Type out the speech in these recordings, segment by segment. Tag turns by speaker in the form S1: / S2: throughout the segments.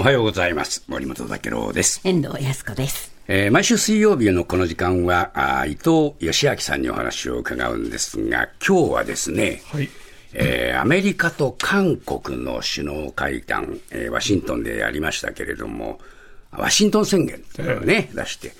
S1: おはようございます。森本武郎です。
S2: 遠藤康子です。
S1: えー毎週水曜日のこの時間は、あー伊藤義明さんにお話を伺うんですが、今日はですね、
S3: はい。
S1: えーアメリカと韓国の首脳会談、えーワシントンでやりましたけれども、ワシントン宣言というのをね、出して、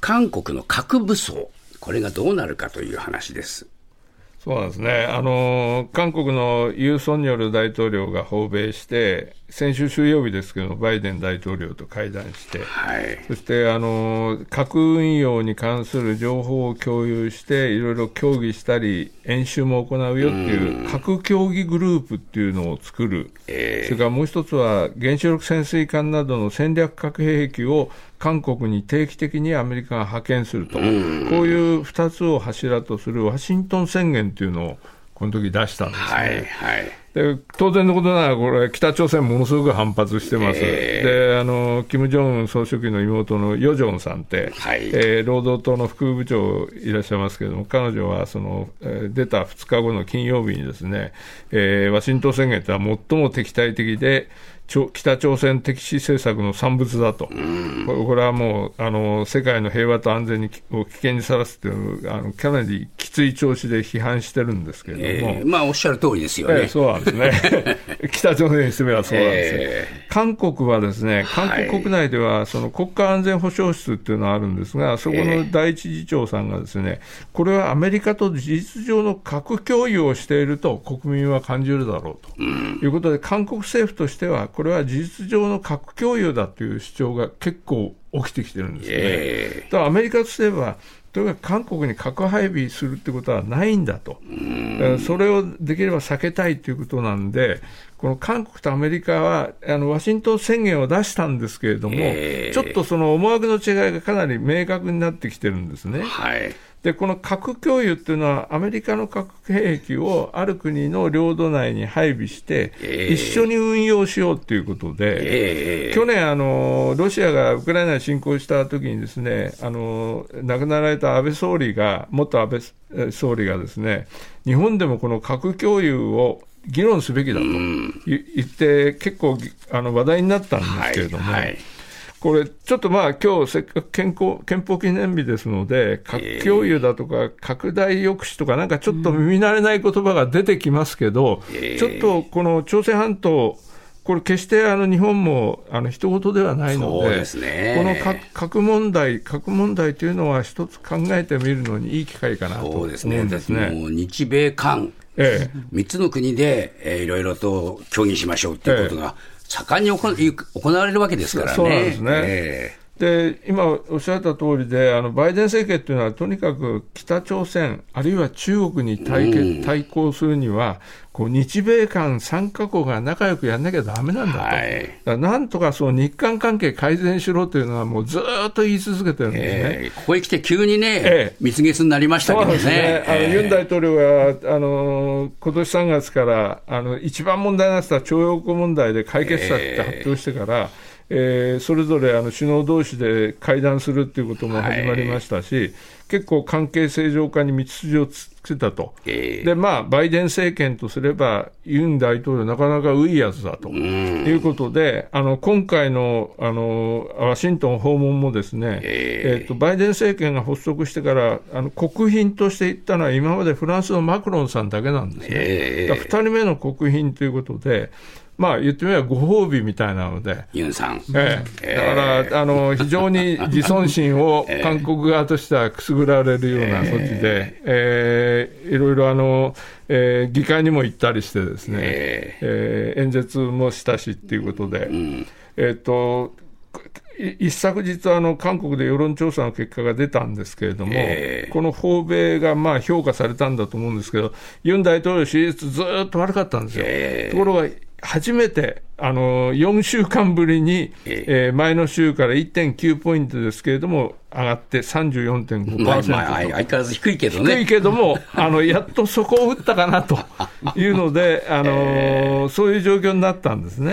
S1: 韓国の核武装、これがどうなるかという話です。
S3: そうなんですね。あの、韓国のユン・ソンニョル大統領が訪米して、先週水曜日ですけど、バイデン大統領と会談して、
S1: はい。
S3: そして、あの、核運用に関する情報を共有して、いろいろ協議したり、演習も行うよっていう、核協議グループっていうのを作る。
S1: え
S3: それからもう一つは、原子力潜水艦などの戦略核兵器を韓国に定期的にアメリカが派遣すると、こういう2つを柱とするワシントン宣言というのを、この時出したんですね。
S1: はい、はい。
S3: で当然のことながら、これ、北朝鮮、ものすごく反発してます、であの金正恩総書記の妹のヨジョンさんって、
S1: はい。
S3: えー労働党の副部長いらっしゃいますけれども、彼女はその、えー出た2日後の金曜日にですね、えーワシントン宣言とは最も敵対的で、北朝鮮敵視政策の産物だと、これはもうあの世界の平和と安全にを危険にさらすというあの、かなりきつい調子で批判してるんですけれども。
S1: えーまあ、おっしゃる通りですよね。
S3: ええそうなんですね。北朝鮮にしてみればそうなんですよ。
S1: え
S3: 韓国はですね、韓
S1: はい
S3: 国国内ではその国家安全保障室っていうのがあるんですが、そこの第一次長さんがですね、これはアメリカと事実上の核共有をしていると国民は感じるだろうということで、韓国政府としては、これは事実上の核共有だという主張が結構起きてきてるんですね。
S1: え
S3: アメリカとすれば、とにかく韓国に核配備するってことはないんだと、それをできれば避けたいということなんで、この韓国とアメリカはあのワシントン宣言を出したんですけれども、
S1: ええ
S3: ちょっとその思惑の違いがかなり明確になってきてるんですね
S1: ー。はい。
S3: で、この核共有っていうのは、アメリカの核兵器をある国の領土内に配備して、
S1: ええ
S3: 一緒に運用しようということで、
S1: えー
S3: 去年あの、ロシアがウクライナに侵攻したときにですねあの、亡くなられた安倍総理が、元安倍え総理がですね、日本でもこの核共有を議論すべきだと言って、結構あの話題になったんですけれども。
S1: はいはい
S3: これ、ちょっとまあ、今日せっかく憲法憲法記念日ですので、核共有だとか、拡大抑止とか、なんかちょっと耳慣れない言葉が出てきますけど、
S1: ええ
S3: ちょっとこの朝鮮半島、これ、決してあの日本もあの人事ではないので、
S1: そうですね
S3: この核核問題、核問題というのは、一つ考えてみるのにいい機会かなと思うん
S1: そうですね。
S3: ですね。
S1: 日米韓、
S3: ええ。
S1: 三つの国で、えーいろいろと協議しましょうっていうことが、盛んに行行われるわけですからね。
S3: そうなんですね。
S1: え
S3: で今おっしゃった通りで、あのバイデン政権というのは、とにかく北朝鮮、あるいは中国に対決対抗するには、こう日米韓3カ国が仲良くやんなきゃだめなんだと、
S1: はい。
S3: だなんとかその日韓関係改善しろというのは、もうずーっと言い続けてるん
S1: ー
S3: ですね。
S1: えーここへ来て急にね、
S3: ええ。
S1: 蜜月になりましたけどね。
S3: ね、あの
S1: えー
S3: ユン大統領があの今年3月からあの一番問題になってた徴用工問題で解決策って発表してから、えーそれぞれあの首脳同士で会談するっていうことも始まりましたし、結構関係正常化に道筋をつけたと。
S1: えー
S3: でまあ、バイデン政権とすれば、ユン大統領、なかなかウいやつだと。いうことで、あの今回のあのワシントン訪問もですね、
S1: え
S3: え。ーとバイデン政権が発足してから、あの国賓として行ったのは、今までフランスのマクロンさんだけなんですね。
S1: え
S3: だから2人目の国賓ということで、まあ言ってみればご褒美みたいなので。
S1: ユンさん。
S3: ええ、だから、あの非常に自尊心を韓国側としてはくすぐられるような措置で、ええ。いろいろあの、えー議会にも行ったりしてですね、
S1: え
S3: え。ー演説もしたしっていうことで、えっとい一昨日あの、韓国で世論調査の結果が出たんですけれども、
S1: ええ。
S3: この訪米がまあ評価されたんだと思うんですけど、ユン大統領支持率ずーっと悪かったんですよ。
S1: ええ。
S3: ところが初めてあの4週間ぶりに、
S1: え
S3: えー前の週から1.9ポイントですけれども、上がって34.5%と、
S1: まあ、まあ、相変わらず低いけどね。
S3: 低いけども、あのやっとそこを打ったかなと いうので、あのそういう状況になったんですね。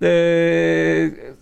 S1: え
S3: で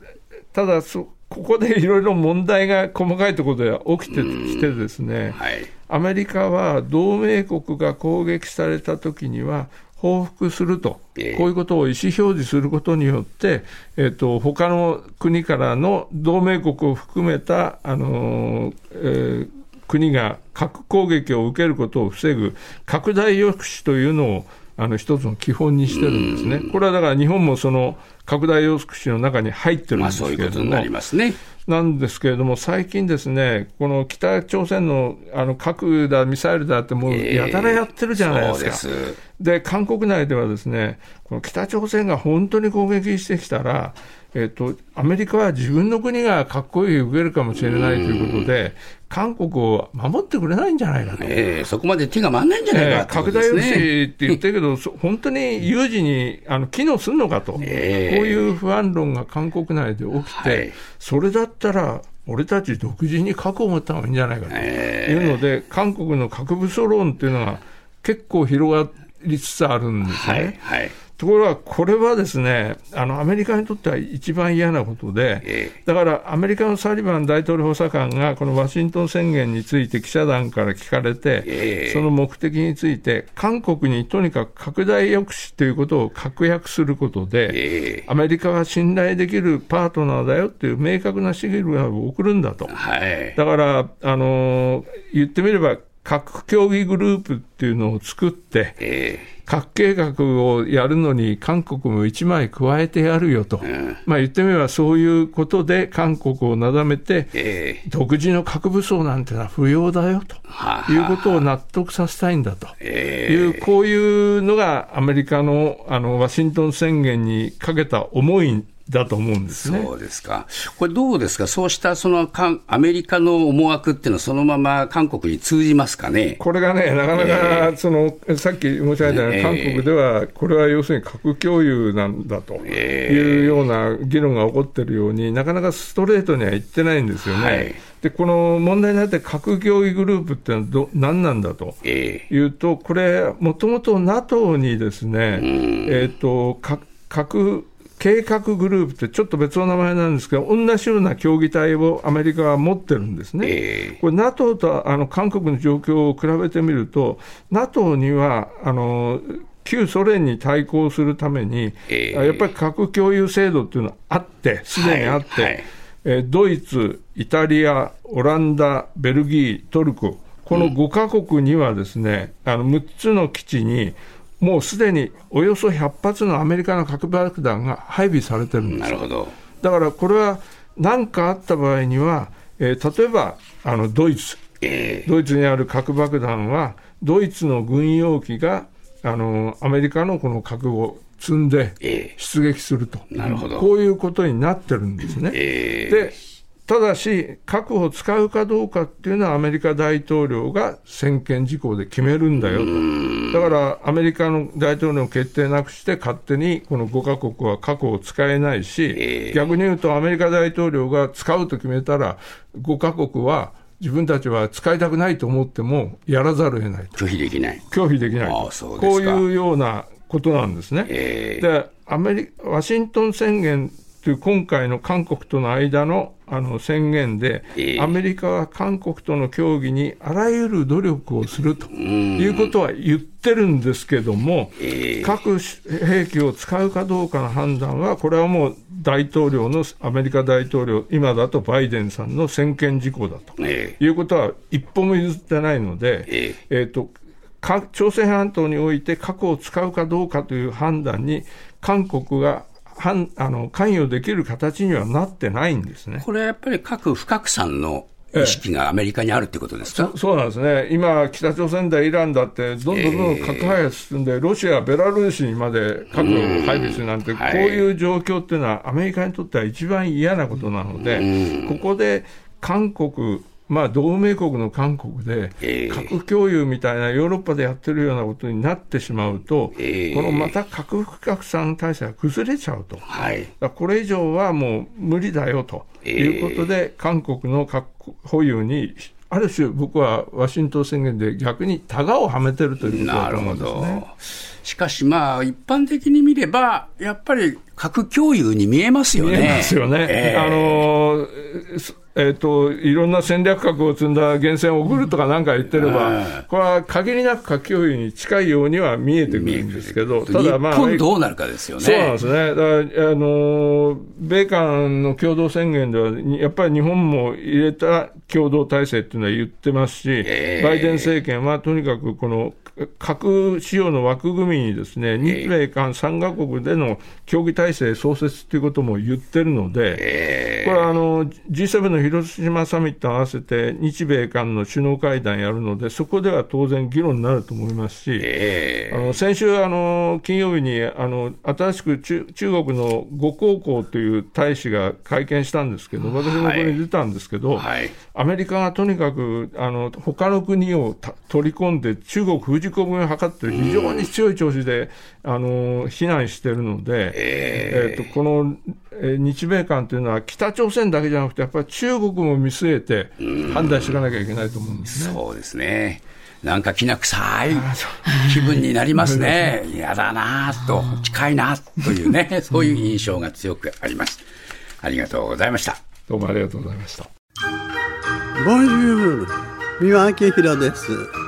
S3: ただそ、ここでいろいろ問題が細かいところでは起きてきてですね、
S1: ーはい。
S3: アメリカは同盟国が攻撃されたときには、報復すると、こういうことを意思表示することによって、えーと、他の国からの同盟国を含めた、あのえー、国が核攻撃を受けることを防ぐ拡大抑止というのをあの一つの基本にしてるんですね。これはだから日本もその拡大抑止の中に入ってるんですけれども、
S1: まあ、ね、
S3: なんですけれども、最近ですね、この北朝鮮のあの核だ、ミサイルだって、もうやたらやってるじゃないですか。えー、で韓国内ではですね、この北朝鮮が本当に攻撃してきたら、えっと、アメリカは自分の国がかっこいい受けるかもしれないということで、韓国を守ってくれないんじゃないかと、
S1: えー、そこまで手が回らないんじゃないか、
S3: 拡大抑止って言ってるけど、本当に有事にあの機能するのかと、えー、こういう不安論が韓国内で起きて、はい、それだったら、俺たち独自に核を持った方がいいんじゃないかと。いうので、韓国の核武装論っていうのが結構広がりつつあるんですね。はいはいところが、これはですね、あの、アメリカにとっては一番嫌なことで、だからアメリカのサリバン大統領補佐官が、このワシントン宣言について記者団から聞かれて、その目的について、韓国にとにかく拡大抑止ということを確約することで、アメリカは信頼できるパートナーだよっていう明確なシグナルを送るんだと。はい、だから、あの言ってみれば、核協議グループっていうのを作って、核計画をやるのに韓国も一枚加えてやるよと、まあ言ってみればそういうことで韓国をなだめて、独自の核武装なんてのは不要だよと。いうことを納得させたいんだと。いう、こういうのがアメリカのあのワシントン宣言にかけた思いだと思うんですね。
S1: そうですか。これどうですか？そうしたそのアメリカの思惑っていうのはそのまま韓国に通じますかね？
S3: これがね、なかなか、その、えー、さっき申し上げたように、韓国では、これは要するに核共有なんだというような議論が起こってるように、なかなかストレートには言ってないんですよね。はい。でこの問題になって核協議グループってのはど何なんだというと、これ、もともと NATO にですね、えーと核計画グループってちょっと別の名前なんですけど、同じような協議体をアメリカは持ってるんですね。えー、これ、NATO とあの韓国の状況を比べてみると、NATO にはあの旧ソ連に対抗するために、えー、やっぱり核共有制度っていうのはあって、すでにあって、はいはい、えドイツ、イタリア、オランダ、ベルギー、トルコ、この5か国にはですね、あの6つの基地に、もうすでにおよそ100発のアメリカの核爆弾が配備されてるんです。なるほど。だからこれは何かあった場合には、えー、例えばあのドイツ、えー、ドイツにある核爆弾は、ドイツの軍用機があのアメリカのこの核を積んで出撃すると、えー、なるほど。こういうことになってるんですね。えー、でただし、核を使うかどうかっていうのはアメリカ大統領が専権事項で決めるんだよと。だからアメリカの大統領の決定なくして勝手にこの5カ国は核を使えないし、逆に言うとアメリカ大統領が使うと決めたら5カ国は自分たちは使いたくないと思ってもやらざるを得ない
S1: 拒否できない。
S3: 拒否できない。こういうようなことなんですね。で、アメリワシントン宣言という今回の韓国との間のあの宣言で、えー、アメリカは韓国との協議にあらゆる努力をするということは言ってるんですけども、えー、核兵器を使うかどうかの判断は、これはもう大統領の、アメリカ大統領、今だとバイデンさんの専権事項だと、えー、いうことは一歩も譲ってないので、ええ。ー、と朝鮮半島において核を使うかどうかという判断に、韓国がんあの関与できる形にはなってないんですね。
S1: これはやっぱり核不拡散の意識がアメリカにあるってことですか、
S3: ええ、そうなんですね、今、北朝鮮だ、イランだって、どんどんどん核開発進んで、ロシア、ベラルーシにまで核を配備するなんて、こういう状況っていうのは、アメリカにとっては一番嫌なことなので、ここで韓国、まあ、同盟国の韓国で、核共有みたいなヨーロッパでやってるようなことになってしまうと、このまた核不拡散体制が崩れちゃうと、はい、これ以上はもう無理だよということで、韓国の核保有にある種、僕はワシントン宣言で逆にタガをはめてるということだと思うんですね。
S1: しかしまあ、一般的に見れば、やっぱり核共有に見えますよね。
S3: 見えますよね。
S1: えー、
S3: あのえーと、いろんな戦略核を積んだ源泉を送るとかなんか言ってれば、これは限りなく核共有に近いようには見えてくるんですけど、
S1: ただ、まあ、日本どうなるかですよね。
S3: そうなんですね。だからあの米韓の共同宣言では、やっぱり日本も入れた共同体制っていうのは言ってますし、えー、バイデン政権はとにかくこの核使用の枠組みにですね、日米韓3か国での協議体制創設ということも言ってるので、これはあの G7 の広島サミット合わせて日米韓の首脳会談やるので、そこでは当然議論になると思いますし、あの先週あの、金曜日にあの新しく中中国の呉高校という大使が会見したんですけど、私もこれに出たんですけど、はい、アメリカがとにかくあの他の国を取り込んで、中国封じ込めを図って、非常に強い調子で、あの非難しているので、えー、とこの、え日米韓というのは、北朝鮮だけじゃなくて、やっぱり中国も見据えて判断していかなきゃいけないと思うんです
S1: ね。そうですねなんかきな臭い気分になりますね。嫌だなと、近いなというね、そういう印象が強くあります。ありがとうございました。
S3: どうもありがとうございました。
S2: ボンジュール、三輪明宏です。